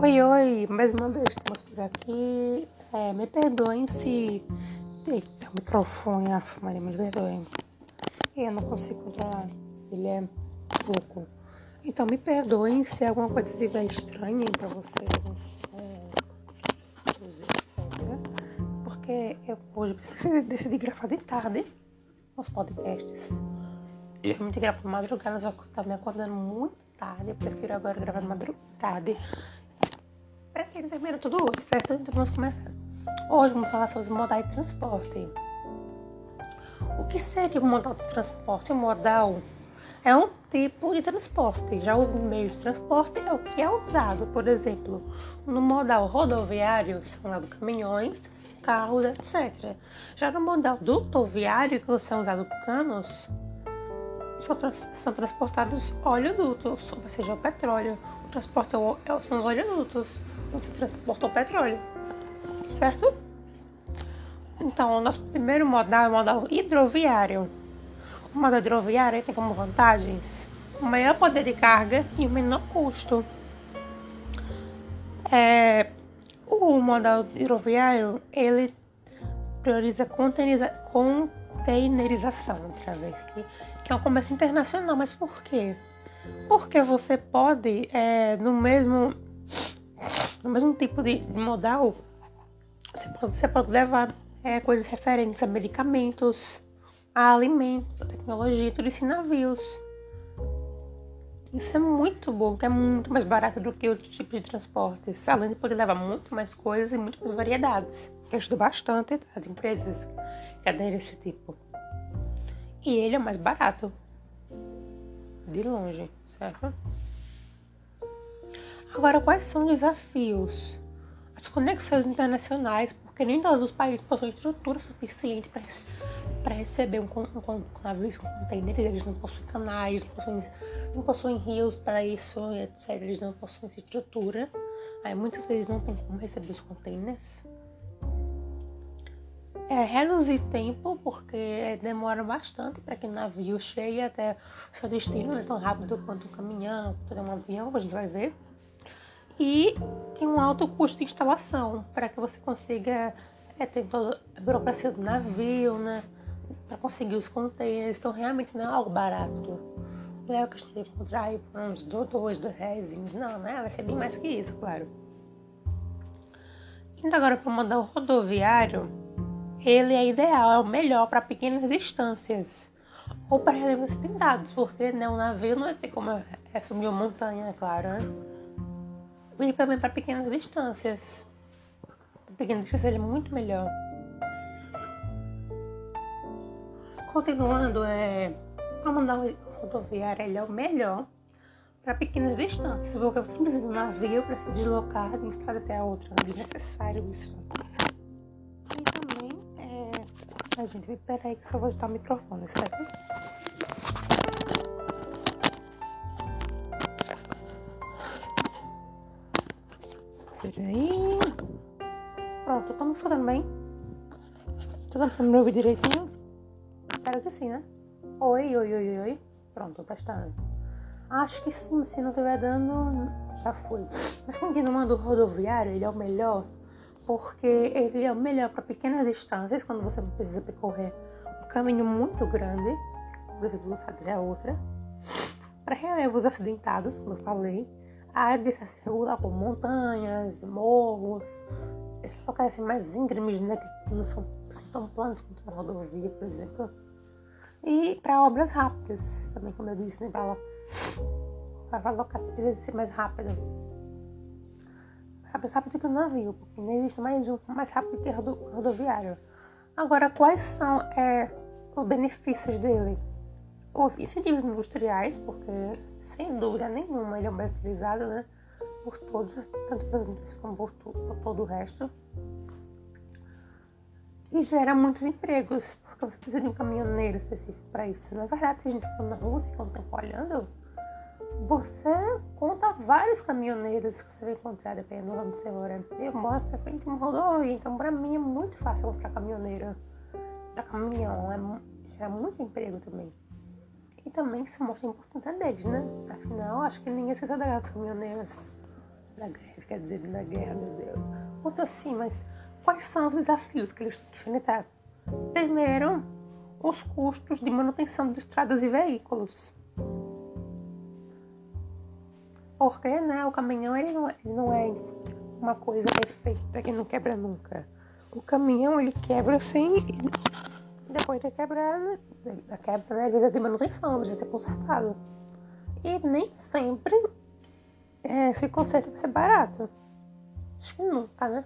Oi, oi, mais uma vez estamos por aqui. É, me perdoem se. Eita, o microfone, ah, Maria, me perdoem. Eu não consigo controlar, ele é pouco. Então, me perdoem se alguma coisa estiver estranha pra vocês. Porque eu hoje decidi gravar de tarde os podcasts. Geralmente gravo de madrugada, só que eu tava me acordando muito tarde. Eu prefiro agora gravar de madrugada termina tudo hoje, certo? Então vamos começar. Hoje vamos falar sobre modal de transporte. O que seria o modal de transporte? O modal é um tipo de transporte. Já os meios de transporte é o que é usado. Por exemplo, no modal rodoviário são lá caminhões, carros, etc. Já no modal dutoviário, que são usados canos, são, transportados oleodutos, ou seja, o petróleo. O transporte é é são os oleodutos onde transporta o petróleo, certo? Então, o nosso primeiro modal é o modal hidroviário. O modal hidroviário tem como vantagens o maior poder de carga e o menor custo. É, o modal hidroviário ele prioriza containerização, através que, que é um comércio internacional. Mas por quê? Porque você pode, é, no mesmo no mesmo tipo de modal, você pode, você pode levar é, coisas referentes a medicamentos, a alimentos, a tecnologia, tudo isso em navios. Isso é muito bom, porque é muito mais barato do que outro tipo de transportes, além de poder levar muito mais coisas e muito mais variedades, que ajuda bastante as empresas que aderem esse tipo. E ele é mais barato, de longe, certo? Agora, quais são os desafios? As conexões internacionais, porque nem todos os países possuem estrutura suficiente para receber um, um, um navio com containers, eles não possuem canais, não possuem, não possuem rios para isso, etc. Eles não possuem estrutura. Aí muitas vezes não tem como receber os containers. É, reduzir tempo, porque demora bastante para que o navio chegue até o seu destino, não é tão rápido quanto um caminhão, quanto um avião, a gente vai ver e tem um alto custo de instalação para que você consiga é, ter toda a burocracia do navio, né? Para conseguir os containers. Então, realmente não é algo barato. Não é o que a gente vai encontrar aí por uns dois, dois reais. Não, né? Vai ser bem mais que isso, claro. Indo agora para o modal rodoviário, ele é ideal, é o melhor para pequenas distâncias ou para relevos estendados, porque né, o navio não vai ter como é subir uma montanha, é claro, né? E também para pequenas distâncias. Para pequenas distâncias ele é muito melhor. Continuando, é, a mandar rodoviária ele é o melhor para pequenas distâncias, porque você precisa de um navio para se deslocar de uma estrada até a outra, é necessário isso. E também, é, a gente peraí que só vou ajustar o microfone, certo? Peraí. Pronto, tá me bem? Tá dando pra me ouvir direitinho? Espero que sim, né? Oi, oi, oi, oi. Pronto, testando. Acho que sim, se não estiver dando, já foi. Mas continuando o rodoviário, ele é o melhor porque ele é o melhor para pequenas distâncias, quando você precisa percorrer um caminho muito grande, por exemplo, de uma cidade a outra. Para relevos acidentados, como eu falei, a área se regula com montanhas, morros, esses locais assim, mais íngremes, né, que não são tão planos quanto uma rodovia, por exemplo. E para obras rápidas, também, como eu disse, né, para que precisa ser mais rápido. Mais rápido que o navio, porque não existe mais um mais rápido que rodoviário. Agora, quais são é, os benefícios dele? Os incentivos industriais, porque sem dúvida nenhuma ele é mais utilizado né, por todos, tanto pelas indústrias como por, por todo o resto. E gera muitos empregos, porque você precisa de um caminhoneiro específico para isso. Na verdade, se a gente for na rua e ficar um tempo olhando, você conta vários caminhoneiros que você vai encontrar dependendo de onde você mora. Eu moro pra frente de uma rodovia, então para mim é muito fácil encontrar caminhoneiro. Para caminhão, é, gera muito emprego também. E também se mostra a importância deles, né? Afinal, acho que ninguém esqueceu das caminhoneiras. da greve, quer dizer, da guerra, meu Deus. Outro assim, mas quais são os desafios que eles têm que enfrentar? Primeiro, os custos de manutenção de estradas e veículos. Porque né, o caminhão ele não, é, ele não é uma coisa perfeita que não quebra nunca. O caminhão ele quebra e depois de quebrar, né, da quebra, às vezes é de manutenção, precisa ser consertado. E nem sempre é, se conserta vai ser barato. Acho que nunca, né?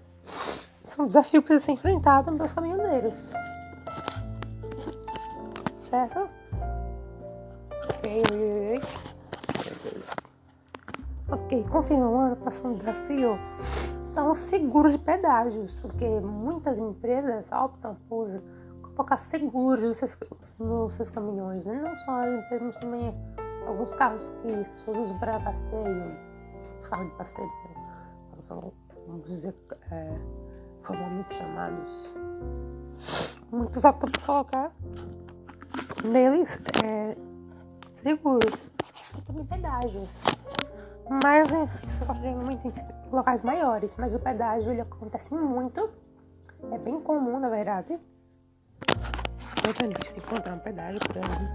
Isso é um desafio que precisa ser enfrentado pelos caminhoneiros. Certo? Ok, ok, ok. continuando, próximo desafio são os seguros e pedágios, porque muitas empresas optam por colocar seguros nos seus, nos seus caminhões, né? não só as empresas, mas também alguns carros que as pessoas usam para passeio, os carros de passeio, né? são, vamos dizer, é, formalmente chamados. Muitos optam por colocar neles é, seguros e também pedágios. Mas é, geralmente em locais maiores, mas o pedágio ele acontece muito. É bem comum, na verdade. Difícil encontrar um pedágio grande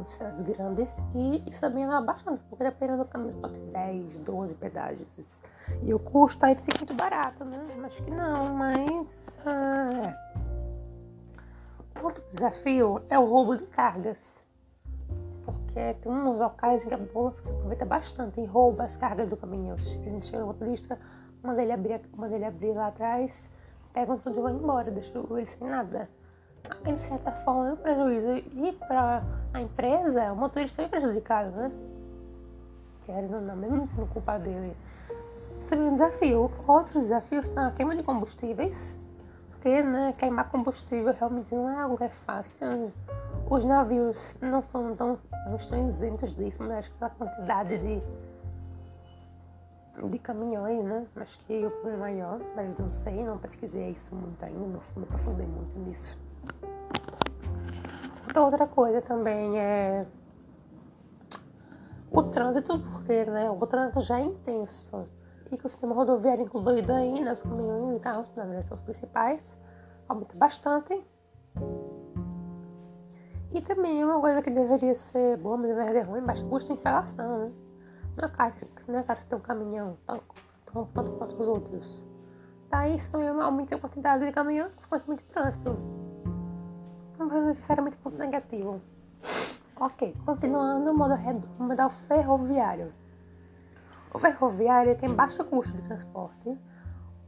em cidades grandes e também é bastante, porque dependendo do caminho pode ter 10, 12 pedágios. E o custo aí fica muito barato, né? Acho que não, mas. Ah, é. Outro desafio é o roubo de cargas porque tem uns locais em que a bolsa se aproveita bastante e rouba as cargas do caminhão. A gente chega no motorista, manda ele abrir, manda ele abrir lá atrás, pegam tudo e vão embora, deixa ele sem nada. De certa forma, é um prejuízo. E para a empresa, o motorista é prejudicado, né? Querendo ou não, mesmo sendo culpa dele. Também é um desafio. Outros desafios são a queima de combustíveis, porque né, queimar combustível realmente não é algo que é fácil. Né? Os navios não são tão não estão isentos disso, mas acho que a quantidade de, de caminhões, né? Acho que o problema é maior, mas não sei, não pesquisei isso muito ainda, não me aprofundei muito nisso. Outra coisa também é o trânsito, porque né, o trânsito já é intenso e que o sistema rodoviário incluído aí nos caminhões e carros, na verdade, são os principais, aumenta bastante. E também uma coisa que deveria ser boa, mas na verdade é ruim, mas custa instalação, né? Não é caro, não é um caminhão tão, tão quanto, quanto os outros. Daí isso também aumenta a quantidade de caminhões, consequentemente de trânsito. Não é necessariamente ponto negativo. Ok, continuando o modo, o modal ferroviário. O ferroviário tem baixo custo de transporte,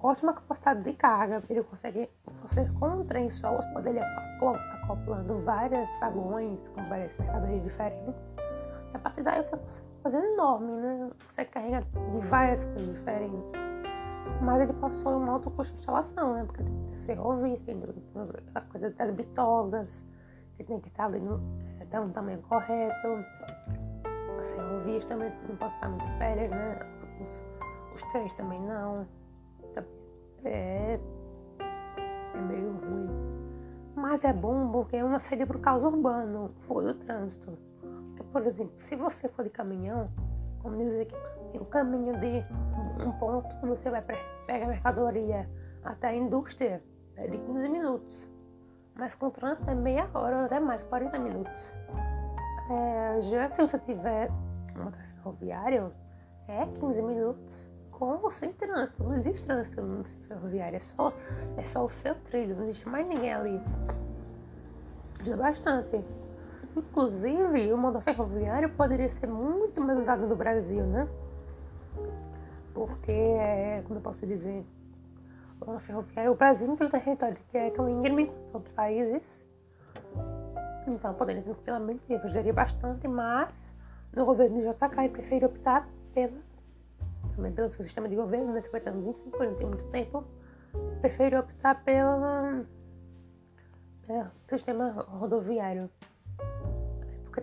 ótima capacidade de carga, ele consegue, você com um trem só, você pode ele acoplando vários vagões com várias mercadorias diferentes. E a partir daí você consegue fazer enorme, né? Você carrega de várias coisas diferentes. Mas ele passou um alto custo de instalação, né? Porque tem que ser ouvido, tem a coisa das bitolas, que tem que estar ali no, é, um tamanho correto. As ferrovias também não pode estar muito velhas, né? Os, os trens também não. É, é meio ruim. Mas é bom porque é uma saída para o caos urbano, for do trânsito. Porque, por exemplo, se você for de caminhão, vamos dizer que o caminho de um ponto que você vai pegar mercadoria até a indústria é de 15 minutos. Mas com trânsito é meia hora até mais, 40 minutos. É, já se você tiver um ferroviário, é 15 minutos com ou sem trânsito. Não existe trânsito no ferroviário, é só, é só o seu trilho, não existe mais ninguém ali. Ajuda bastante. Inclusive, o modo ferroviário poderia ser muito mais usado no Brasil, né? Porque, é, como eu posso dizer, o modo ferroviário, o Brasil não tem um território que é tão íngreme quanto outros países. Então, poderia tranquilamente ajudaria bastante, mas no governo de JK ele prefere optar pela também pelo seu sistema de governo, né, 50 anos em 5, não tem muito tempo, prefere optar pela, pelo sistema rodoviário.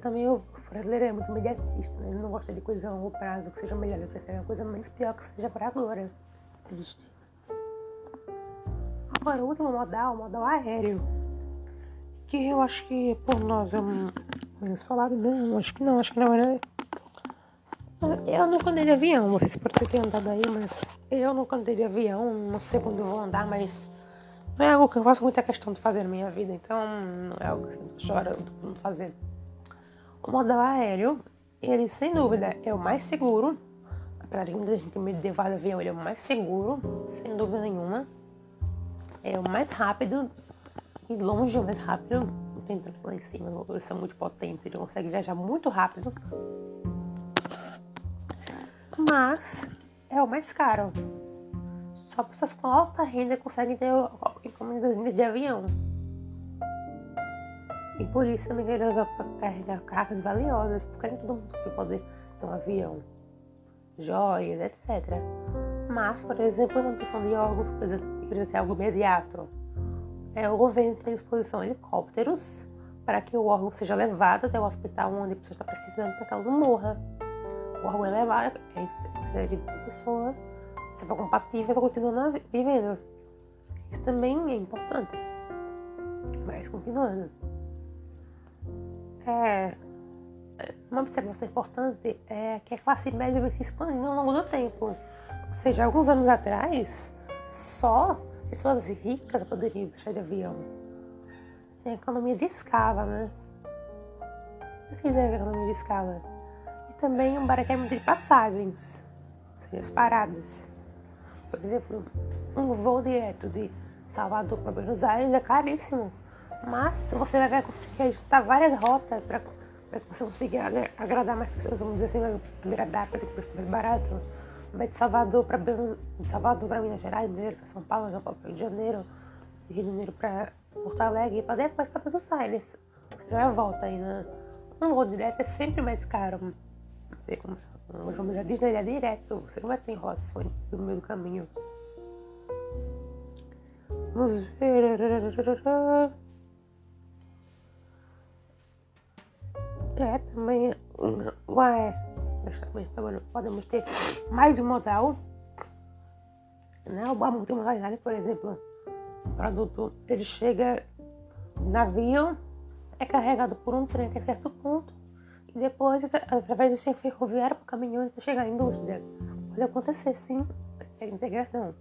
Também o brasileiro é muito imediatista, né? ele não gosta de coisa a longo prazo que seja melhor, ele prefere uma coisa menos pior que seja para agora. Triste. Agora, o último modal, o modal aéreo. Que eu acho que por nós é menos falado, não, acho que não, acho que na verdade Eu nunca andei de avião, vocês podem ter andado aí, mas eu nunca andei de avião, não sei quando eu vou andar, mas não é algo que eu faço muita questão de fazer na minha vida, então não é algo que eu choro de fazer. O modal aéreo, ele sem dúvida é o mais seguro, apesar de muita gente ter medo de avião, ele é o mais seguro, sem dúvida nenhuma. É o mais rápido e longe o mais rápido. Não tem tanto lá em cima, motores são muito potentes, ele consegue viajar muito rápido mas é o mais caro. Só pessoas com alta renda conseguem ter encomendas de avião. E por isso também eles carregar cargas valiosas, porque nem todo mundo que pode ter um avião, joias, etc. Mas, por exemplo, na questão de órgãos, precisa ser algo imediato. É, o governo tem à disposição helicópteros para que o órgão seja levado até o hospital onde a pessoa está precisando para que ela não morra o órgão é levado, é série de pessoa, você vai compatível, vai continuar vivendo. Isso também é importante. Mas continuando. É, uma observação importante é que a classe média vem se expandindo ao longo do tempo. Ou seja, alguns anos atrás, só pessoas ricas poderiam viajar de avião. Tem a economia de escala, né? Que significa economia de escala? também um barateamento de passagens, as paradas. Por exemplo, um voo direto de Salvador para Buenos Aires é caríssimo. Mas você vai conseguir ajustar várias rotas para que você consiga agradar mais pessoas, vamos dizer assim, agradar para ter preço mais barato. Vai de Salvador para Salvador para Minas Gerais, Mineiro para São Paulo, São Paulo para Rio de Janeiro, Rio de Janeiro para Porto Alegre, para depois para Buenos Aires. Já é volta aí, né? Um voo direto é sempre mais caro. Você, como, como já disse, ele é direto. Você não vai ter enrolações no meio do caminho. Vamos ver. É, também. Ué, podemos ter mais um modal. Né? A multimodalidade, por exemplo, o produto ele chega navio, é carregado por um trem até certo ponto e depois, através do centro ferroviário para caminhões, chegar à indústria. Pode acontecer, sim, a integração.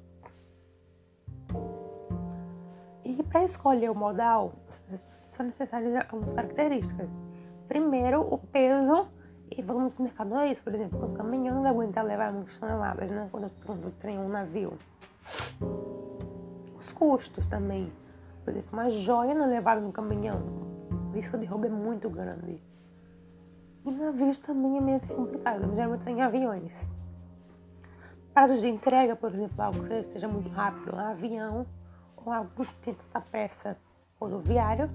E para escolher o modal, são necessárias algumas características. Primeiro, o peso e volume de mercadorias, por exemplo, o caminhão não aguenta levar muitas toneladas, né? Quando, quando tem um navio. Os custos também. Por exemplo, uma joia não é levada no caminhão. O risco de roubo é muito grande. E navios também é meio complicado, geralmente são em aviões. Prazos de entrega, por exemplo, algo que seja muito rápido, um avião, ou algo que tem tanta peça rodoviário,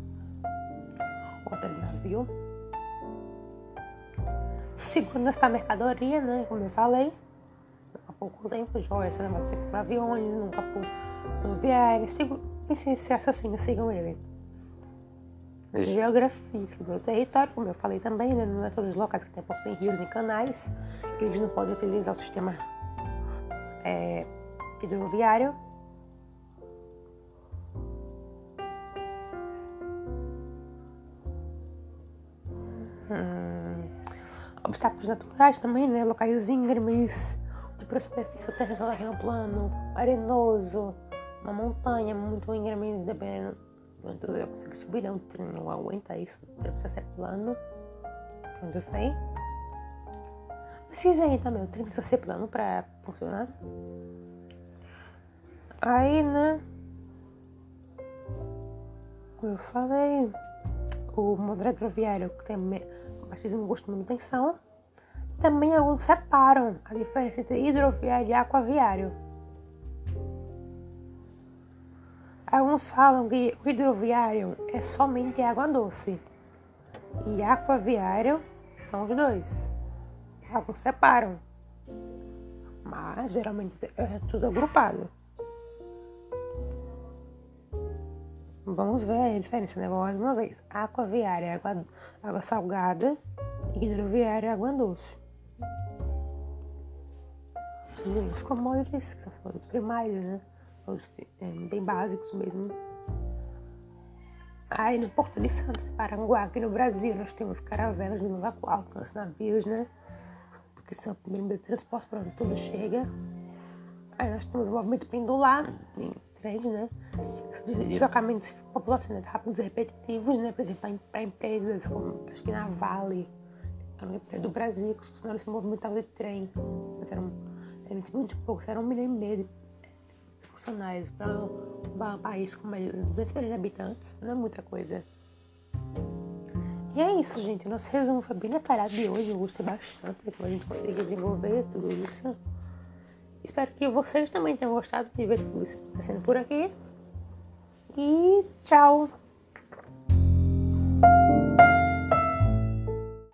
ou até navio. Segurança da mercadoria, né? Como eu falei, há pouco tempo, joias, você não vai ser por aviões, nunca por rodoviário. Esse raciocínio, sigam ele geografia do território, como eu falei também, né? não é todos os locais que tem, possuem rios e canais, eles não podem utilizar o sistema é, hidroviário. Hum, obstáculos naturais também, né? Locais íngremes, de superfície, o terreno plano, arenoso, uma montanha muito íngreme, dependendo quando eu consigo subir, não, não aguenta isso. Precisa ser plano. Onde eu sei. Precisa aí também, o trem precisa ser plano pra funcionar. Aí, né? Como eu falei, o modelo hidroviário que tem baixíssimo custo de manutenção. Também alguns separam a diferença entre hidroviário e aquaviário. Alguns falam que o hidroviário é somente água doce e aquaviário são os dois. Alguns separam, mas geralmente é tudo agrupado. Vamos ver a diferença, né? Mais uma vez. Aquaviária é água, água salgada e hidroviária é água doce. Os commodities, que são os primários, né? é, bem básicos mesmo. Aí no Porto de Santos, Paranguá, aqui no Brasil, nós temos caravelas de longa alcance, navios, né? que são o primeiro meio de transporte para onde tudo chega. Aí nós temos o movimento pendular, em trens, né? Deslocamentos populacionais rápidos e repetitivos, né? Por exemplo, para empresas como, acho que na Vale, do Brasil, que os funcionários se movimentavam de trem. Mas eram, eram muito poucos, eram um milhão e meio de funcionários para um país com mais de 200 milhões de habitantes. Não é muita coisa. E é isso, gente. Nosso resumo foi bem detalhado de hoje. Eu gostei bastante de como a gente conseguiu desenvolver tudo isso. Espero que vocês também tenham gostado de ver tudo isso acontecendo por aqui. E tchau!